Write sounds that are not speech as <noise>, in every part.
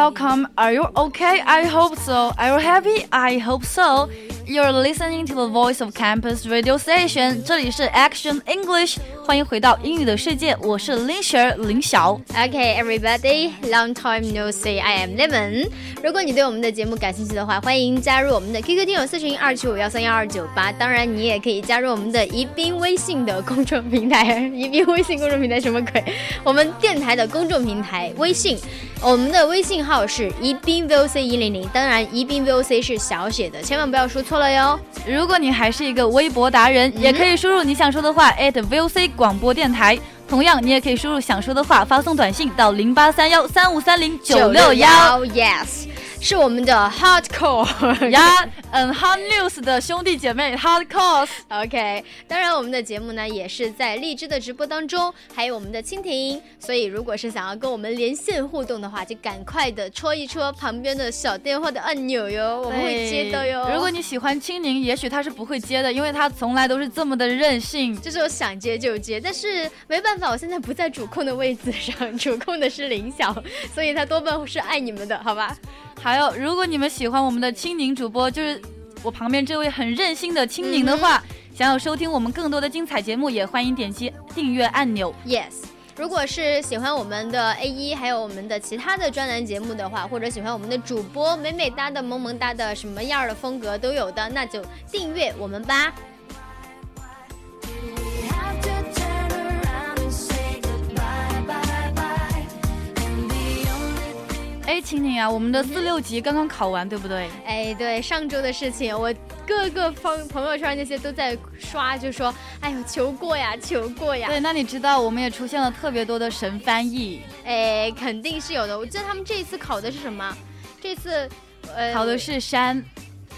welcome. Are you okay? I hope so. Are you happy? I hope so. You're listening to the voice of campus radio station. 这里是 Action English， 欢迎回到英语的世界，我是林雪林晓。Okay, everybody, long time no see. I am Lemon. 如果你对我们的节目感兴趣的话，欢迎加入我们的 QQ 听友私群二七五幺三幺二九八。当然，你也可以加入我们的宜宾微信的公众平台。宜宾微信公众平台什么鬼？我们电台的公众平台微信，我们的微信号是宜宾 VOC 一零零。当然，宜宾 VOC 是小写的，千万不要说错了哟。如果你还是一个微博达人，也可以输入你想说的话 at VOC 广播电台。同样，你也可以输入想说的话，发送短信到零八三幺三五三零九六幺。Yes。是我们的 Hardcore <laughs> 呀，嗯，Hard News 的兄弟姐妹 Hardcore。OK，当然我们的节目呢也是在荔枝的直播当中，还有我们的蜻蜓，所以如果是想要跟我们连线互动的话，就赶快的戳一戳旁边的小电话的按钮哟，我们会接的哟。如果你喜欢青柠，也许他是不会接的，因为他从来都是这么的任性，就是我想接就接，但是没办法，我现在不在主控的位置上，<laughs> 主控的是林晓，所以他多半是爱你们的，好吧？还有，如果你们喜欢我们的青柠主播，就是我旁边这位很任性的青柠的话，想要收听我们更多的精彩节目，也欢迎点击订阅按钮。Yes，如果是喜欢我们的 A 一，还有我们的其他的专栏节目的话，或者喜欢我们的主播美美哒的、萌萌哒的，什么样的风格都有的，那就订阅我们吧。哎，青柠啊，我们的四六级刚刚考完，对不对？哎，对，上周的事情，我各个朋朋友圈那些都在刷，就说，哎呦，求过呀，求过呀。对，那你知道我们也出现了特别多的神翻译？哎，肯定是有的。我记得他们这一次考的是什么？这次，呃，考的是山。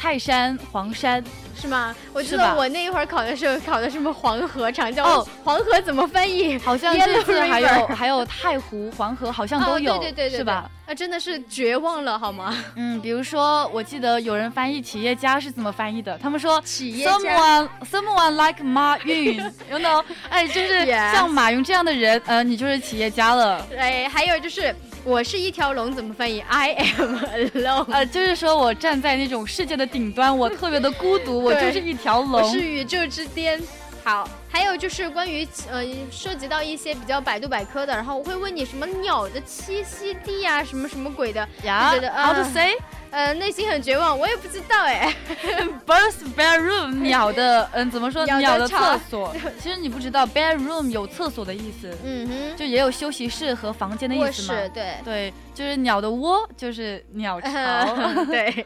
泰山、黄山是吗？我记得我那一会儿考的时候考的什么黄河、长江哦，黄河怎么翻译？好像这次还有还有太湖、黄河，好像都有，对对对，是吧？那真的是绝望了，好吗？嗯，比如说，我记得有人翻译企业家是怎么翻译的？他们说企业家，someone someone like 马云，<laughs> you know？哎，就是像马云这样的人，呃，你就是企业家了。哎，还有就是。我是一条龙，怎么翻译？I am alone。呃，就是说我站在那种世界的顶端，我特别的孤独，我就是一条龙。我是宇宙之巅。好，还有就是关于呃，涉及到一些比较百度百科的，然后我会问你什么鸟的栖息地啊，什么什么鬼的。呀，How to say？呃，内心很绝望，我也不知道哎。<laughs> Birds bedroom，<laughs> 鸟的，嗯，怎么说？鸟的厕所。<laughs> 其实你不知道，bedroom 有厕所的意思。嗯哼。就也有休息室和房间的意思嘛。对。对，就是鸟的窝，就是鸟巢。对。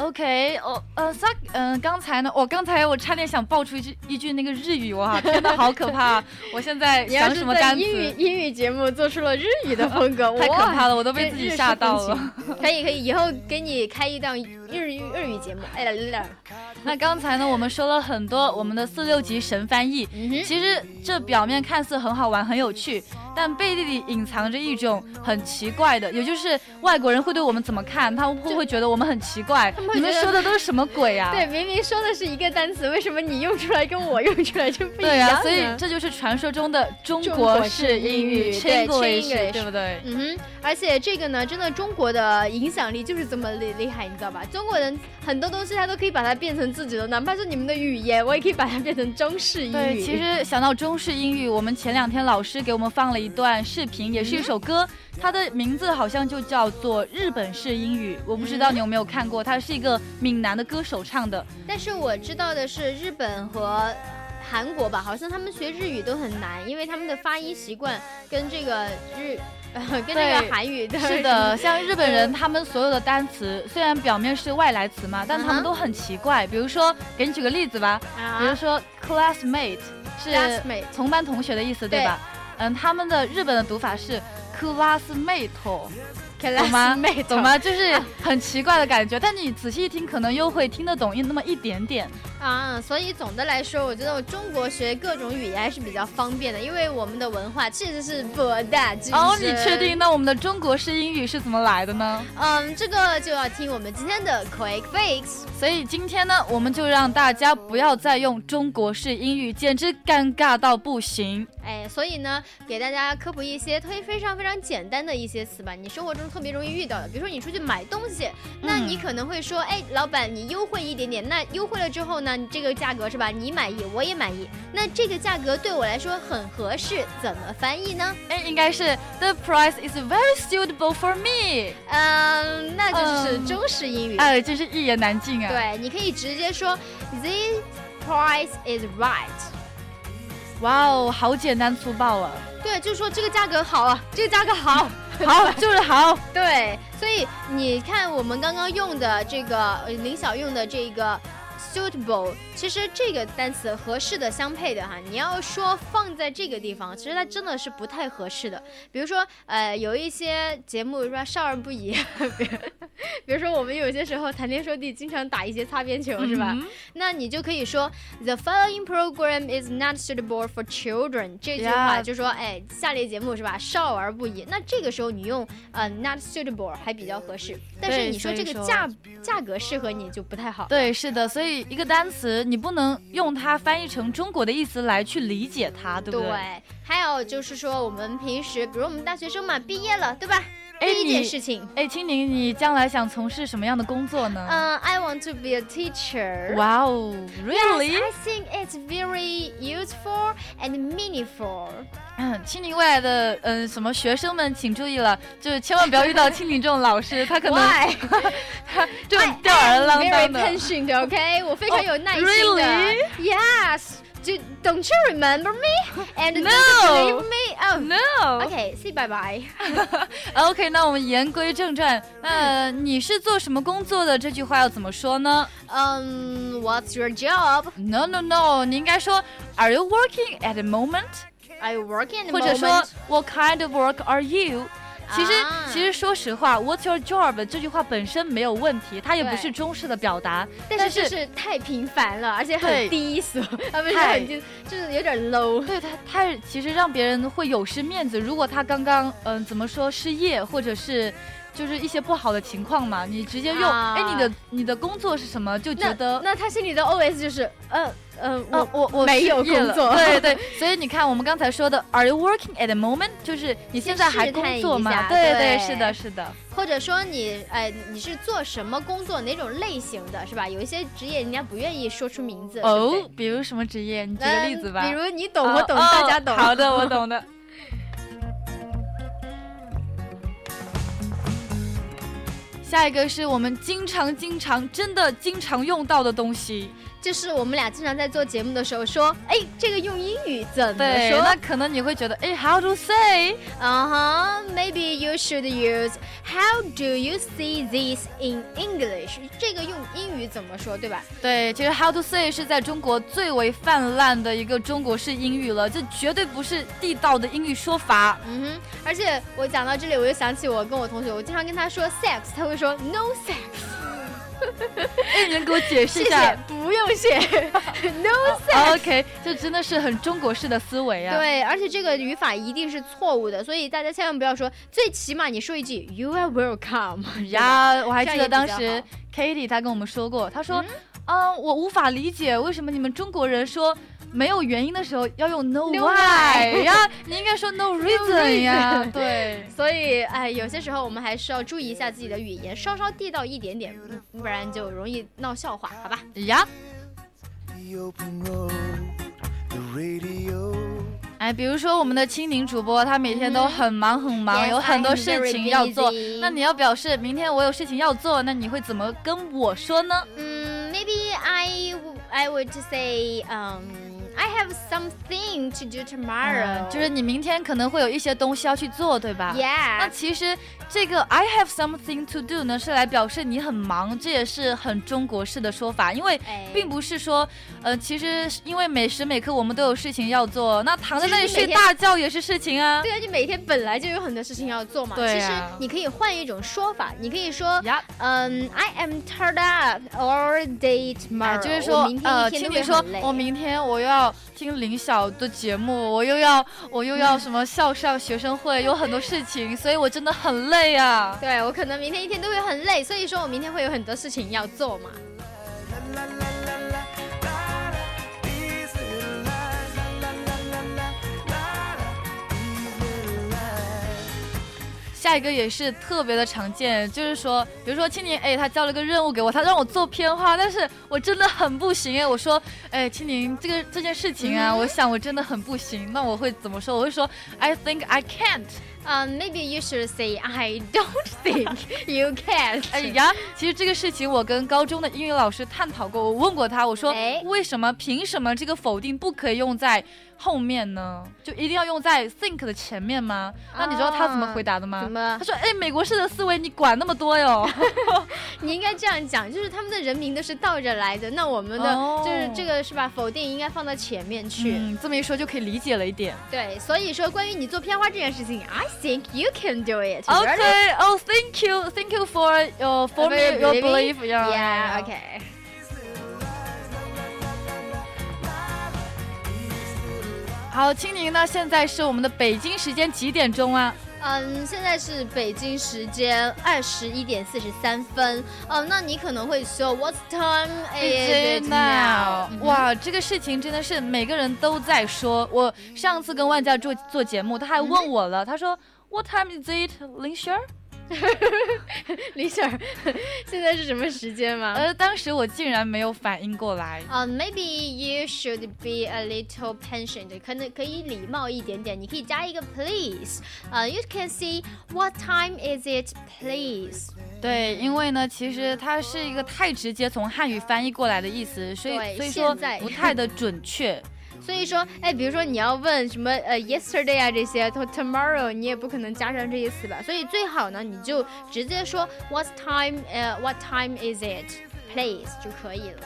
OK，哦，呃，萨，嗯，刚才呢，我刚才我差点想爆出一句一句那个日语哇，天呐，好可怕！我现在 <laughs> 想什么单词？英语英语节目做出了日语的风格，<laughs> 太可怕了，我都被自己吓到了。<laughs> 可以可以，以后给你开一档日语日语节目。哎呀，那刚才呢，我们说了很多我们的四六级神翻译，其实这表面看似很好玩、很有趣。但背地里隐藏着一种很奇怪的，也就是外国人会对我们怎么看？他们会不会觉得我们很奇怪？你们说的都是什么鬼啊？<laughs> 对，明明说的是一个单词，为什么你用出来跟我用出来就不一样？对啊，所以这就是传说中的中国式英语，Chinglish，对不对？嗯哼，而且这个呢，真的中国的影响力就是这么厉厉害，你知道吧？中国人很多东西他都可以把它变成自己的，哪怕是你们的语言，我也可以把它变成中式英语。对，其实想到中式英语，我们前两天老师给我们放了一段视频，也是一首歌，它的名字好像就叫做日本式英语。我不知道你有没有看过，它是一个闽南的歌手唱的。但是我知道的是，日本和韩国吧，好像他们学日语都很难，因为他们的发音习惯跟这个日。<laughs> 跟这个韩语的 <laughs> 是的，像日本人，他们所有的单词虽然表面是外来词嘛，但他们都很奇怪。比如说，给你举个例子吧，比如说 classmate 是同班同学的意思，对吧？嗯，他们的日本的读法是 classmate。懂吗？懂吗？就是很奇怪的感觉，但你仔细一听，可能又会听得懂一那么一点点啊。所以总的来说，我觉得我中国学各种语言还是比较方便的，因为我们的文化确实是博大精深。哦，你确定？那我们的中国式英语是怎么来的呢？嗯，这个就要听我们今天的 Quick Fix。所以今天呢，我们就让大家不要再用中国式英语，简直尴尬到不行。哎，所以呢，给大家科普一些非非常非常简单的一些词吧，你生活中。特别容易遇到的，比如说你出去买东西，那你可能会说，哎，老板，你优惠一点点。那优惠了之后呢，这个价格是吧？你满意，我也满意。那这个价格对我来说很合适，怎么翻译呢？哎，应该是 The price is very suitable for me。嗯，那就是中式英语。哎，真是一言难尽啊。对，你可以直接说 The price is right。哇哦，好简单粗暴啊。对，就是说这个价格好啊，这个价格好。<laughs> 好，就是好。对，所以你看我们刚刚用的这个林晓用的这个。Suitable，其实这个单词合适的相配的哈，你要说放在这个地方，其实它真的是不太合适的。比如说，呃，有一些节目说少儿不宜，<laughs> 比如说我们有些时候谈天说地，经常打一些擦边球，是吧？那你就可以说 The following program is not suitable for children。这句话就说，哎，下列节目是吧，少儿不宜。那这个时候你用呃 not suitable 还比较合适，但是你说这个价价格适合你就不太好。对，是的，所以。一个单词，你不能用它翻译成中国的意思来去理解它，对不对？对。还有就是说，我们平时，比如我们大学生嘛，毕业了，对吧？第一件事情。哎，青柠，你将来想从事什么样的工作呢？嗯，I want to be a teacher. Wow, really? Yes, I think it's very useful and meaningful. 嗯，青柠未来的嗯什么学生们请注意了，就是千万不要遇到青柠这种老师，他可能他就吊儿郎当的。Very patient, OK？我非常有耐心的。Really? Yes. Do, don't you remember me? And no. believe me? Oh no. Okay, say bye bye. <laughs> OK，那我们言归正传。那你是做什么工作的？这句话要怎么说呢？嗯、um,，What's your job? No, no, no. 你应该说 Are you working at the moment? Are you working at the moment? 或者说 What kind of work are you? 其实，其实说实话，What's your job 这句话本身没有问题，它也不是中式的表达，但是就是太平凡了，而且很低俗，啊不是很就就是有点 low。对，他，他其实让别人会有失面子。如果他刚刚嗯怎么说失业，或者是就是一些不好的情况嘛，你直接用哎你的你的工作是什么，就觉得那他心里的 OS 就是嗯。嗯，我我我没有工作，<laughs> 对对，所以你看我们刚才说的，Are you working at the moment？就是你现在还工作吗？对对，是的，是的。或者说你，哎，你是做什么工作？哪种类型的，是吧？有一些职业人家不愿意说出名字。哦，比如什么职业？你举个例子吧。比如你懂，我懂，大家懂。好的，我懂的。下一个是我们经常、经常、真的经常用到的东西。就是我们俩经常在做节目的时候说，哎，这个用英语怎么说？那可能你会觉得，哎，How to say？嗯哼，Maybe you should use How do you see this in English？这个用英语怎么说，对吧？对，其实 How to say 是在中国最为泛滥的一个中国式英语了，这绝对不是地道的英语说法。嗯哼，而且我讲到这里，我又想起我跟我同学，我经常跟他说 sex，他会说 no sex。<laughs> 哎，你能给我解释谢谢一下？，不用谢，<laughs> no。OK，这真的是很中国式的思维啊。对，而且这个语法一定是错误的，所以大家千万不要说，最起码你说一句 “You are welcome”。呀，我还记得当时 Katie 她跟我们说过，她说，嗯，我无法理解为什么你们中国人说没有原因的时候要用 no why 呀，你应该说 no reason 呀。<laughs> 对，所以，哎，有些时候我们还是要注意一下自己的语言，稍稍地道一点点，嗯不然就容易闹笑话，好吧？呀.哎，比如说我们的青柠主播，他每天都很忙很忙有很多事情要做。那你要表示明天我有事情要做，那你会怎么跟我说呢？I I would say, um, I have something to do tomorrow. 嗯就是你明天可能会有一些东西要去做，对吧？那 Yeah，那其实这个 I have something to do 呢，是来表示你很忙，这也是很中国式的说法，因为哎并不是说，呃，其实是因为每时每刻我们都有事情要做，那躺在那里睡大觉也是事情啊。对啊，你每天本来就有很多事情要做嘛。对啊其实你可以换一种说法，你可以说，呀，嗯、i am tired up all day 啊，tomorrow。就是说呃，一天都青柠说我明天我又要听林晓的节目，我又要我又要 <laughs> 什么校上学生会，有很多事情，所以我真的很累啊。对我可能明天一天都会很累，所以说我明天会有很多事情要做嘛。下一个也是特别的常见，就是说，比如说青柠，哎，他交了个任务给我，他让我做片花，但是我真的很不行哎。我说，哎，青柠，这个这件事情啊，我想我真的很不行，那我会怎么说？我会说，I think I can't。嗯、m a y b e you should say I don't <laughs> think you can。哎呀，其实这个事情我跟高中的英语老师探讨过，我问过他，我说哎为什么凭什么这个否定不可以用在后面呢？就一定要用在 think 的前面吗？那你知道他怎么回答的吗？怎么他说，哎，美国式的思维你管那么多哟。<laughs> 你应该这样讲，就是他们的人名都是倒着来的，那我们的、哦就是这个是吧？否定应该放到前面去。嗯，这么一说就可以理解了一点。对，所以说关于你做片花这件事情，I think you can do it. Okay, oh, thank you, thank you for your for me your belief. Yeah, Yeah. Okay. 好，青柠呢？现在是我们的北京时间几点钟啊？嗯，现在是北京时间二十一点四十三分。哦，那你可能会说，What time is it now？嗯哇，这个事情真的是每个人都在说。我上次跟万家做做节目，他还问我了，他说 What time is it，林轩？<laughs> 李婶儿，现在是什么时间吗？呃，当时我竟然没有反应过来。嗯、m a y b e you should be a little patient，可能可以礼貌一点点，你可以加一个 please。呃、y o u can see what time is it, please？对，因为呢，其实它是一个太直接从汉语翻译过来的意思，所以所以说现在不太的准确。所以说，哎，比如说你要问什么呃 yesterday 啊这些，或 tomorrow，你也不可能加上这些词吧。所以最好呢，你就直接说 what time 呃、uh, what time is it please 就可以了。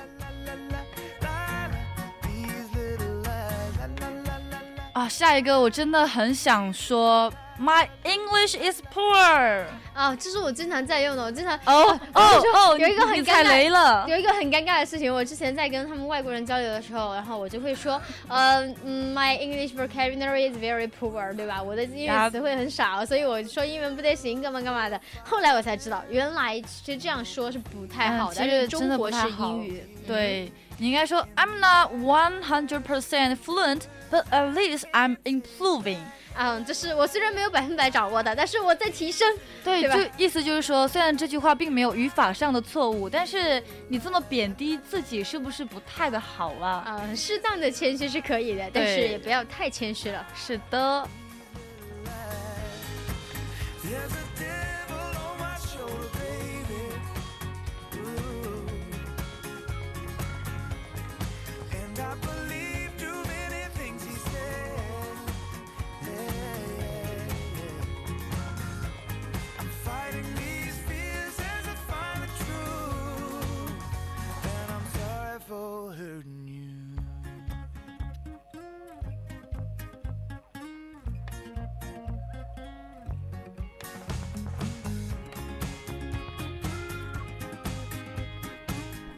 啊，下一个我真的很想说，My English is poor。啊，这是我经常在用的，我经常哦哦哦，有一个很踩尴尬雷了。有一个很尴尬的事情，我之前在跟他们外国人交流的时候，然后我就会说，呃嗯，my English vocabulary is very poor，对吧？我的英语词汇很少，所以我说英文不太行，干嘛干嘛的。后来我才知道，原来其实这样说是不太好的，嗯其实真的不中国式英语。对你应该说 I'm not one hundred percent fluent, but at least I'm improving。嗯，就是我虽然没有百分百掌握的，但是我在提升。对，对就意思就是说，虽然这句话并没有语法上的错误，但是你这么贬低自己，是不是不太的好啊？嗯，适当的谦虚是可以的，但是也不要太谦虚了。是的。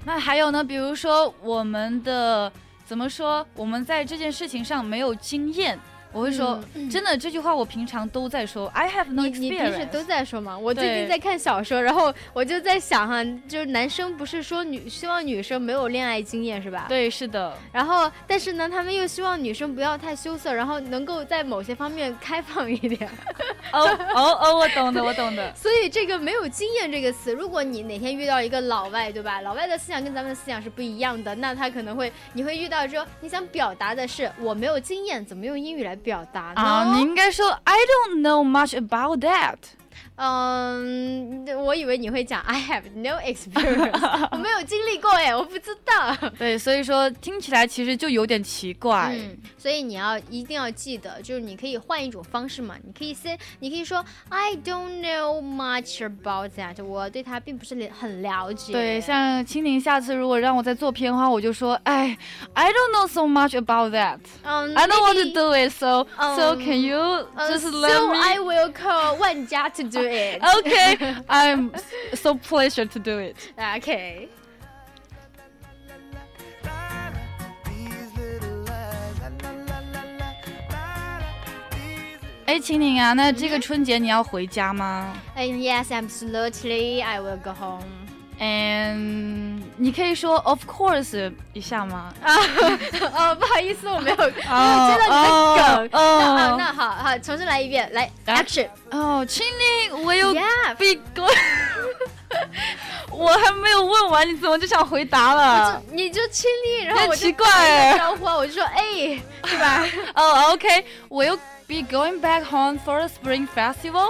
那还有呢，比如说我们的怎么说，我们在这件事情上没有经验。我会说，嗯真的这句话我平常都在说，I have no 你你平时 experience。都在说吗？我最近在看小说，然后我就在想哈，就是男生不是说女希望女生没有恋爱经验是吧？。对，是的，然后，但是呢，他们又希望女生不要太羞涩，然后能够在某些方面开放一点。哦哦哦，我懂的，我懂的。<laughs> 所以这个没有经验这个词，如果你哪天遇到一个老外，对吧？老外的思想跟咱们的思想是不一样的，那他可能会你会遇到说，你想表达的是我没有经验，怎么用英语来表达呢？啊，你应该说 I don't know much about that。 嗯，我以为你会讲 I have no experience，我没有经历过哎，我不知道。对，所以说听起来其实就有点奇怪。嗯，所以你要一定要记得，就是你可以换一种方式嘛，你可以先，你可以说 I don't know much about that，我对它并不是很了解。对，像青柠下次如果让我再做片的话，我就说，哎，I don't know so much about that. 嗯 I don't want to do it, so can you 呃 just so let me? I will call 万家 to do it. Okay, <laughs> I'm so pleasure to do it. Okay. These little lies, la la la la la, la la. These 哎，青柠啊，那这个春节你要回家吗 And yes, absolutely, I will go home. ？And 你可以说 of course 一下吗？哦，不好意思，我没有，没有接哦到你的梗。那<laughs> <laughs> 哦 重新来一遍，来啊，action。哦，青柠，will be good？我还没有问完，你怎么就想回答了？你就亲力，然后我就很奇怪打招呼啊，我就说哎，对吧？哦，OK，will be going back home for the spring festival？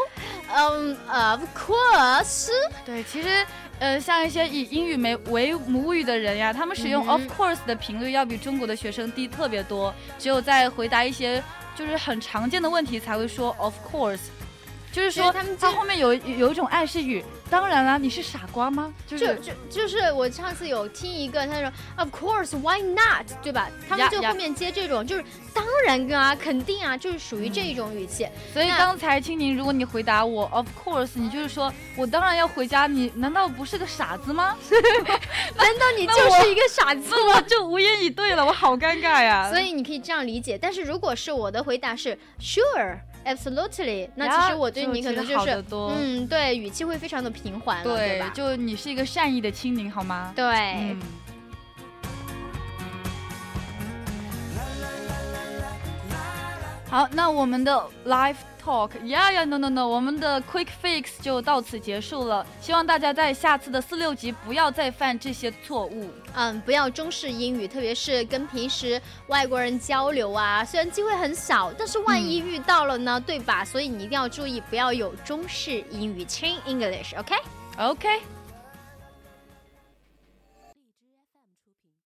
嗯，of course。对，其实呃，像一些以英语为为母语的人呀，他们使用嗯 of course 的频率要比中国的学生低特别多。只有在回答一些就是很常见的问题才会说 of course，就是说他们他后面有有一种暗示语。当然啦，你是傻瓜吗？就就是就就是我上次有听一个，他说 Of course, why not？对吧？他们就后面接这种，就是当然啊，肯定啊，就是属于这种语气。那所以刚才青柠，如果你回答我 of course，你就是说我当然要回家，你难道不是个傻子吗？<laughs> 难道你 <laughs> 就是一个傻子那我吗？就无言以对了，我好尴尬呀。所以你可以这样理解，但是如果是我的回答是 Sure, absolutely，那其实我对你可能就是嗯，对，语气会非常的平缓了，对吧？就你是一个善意的青柠，好吗？对。嗯。好，那我们的 live talk，呀呀，no no no，我们的 quick fix 就到此结束了。希望大家在下次的四六级不要再犯这些错误。嗯，不要中式英语，特别是跟平时外国人交流啊，虽然机会很少，但是万一遇到了呢，对吧？所以你一定要注意，不要有中式英语，（Chin English，OK？、OK。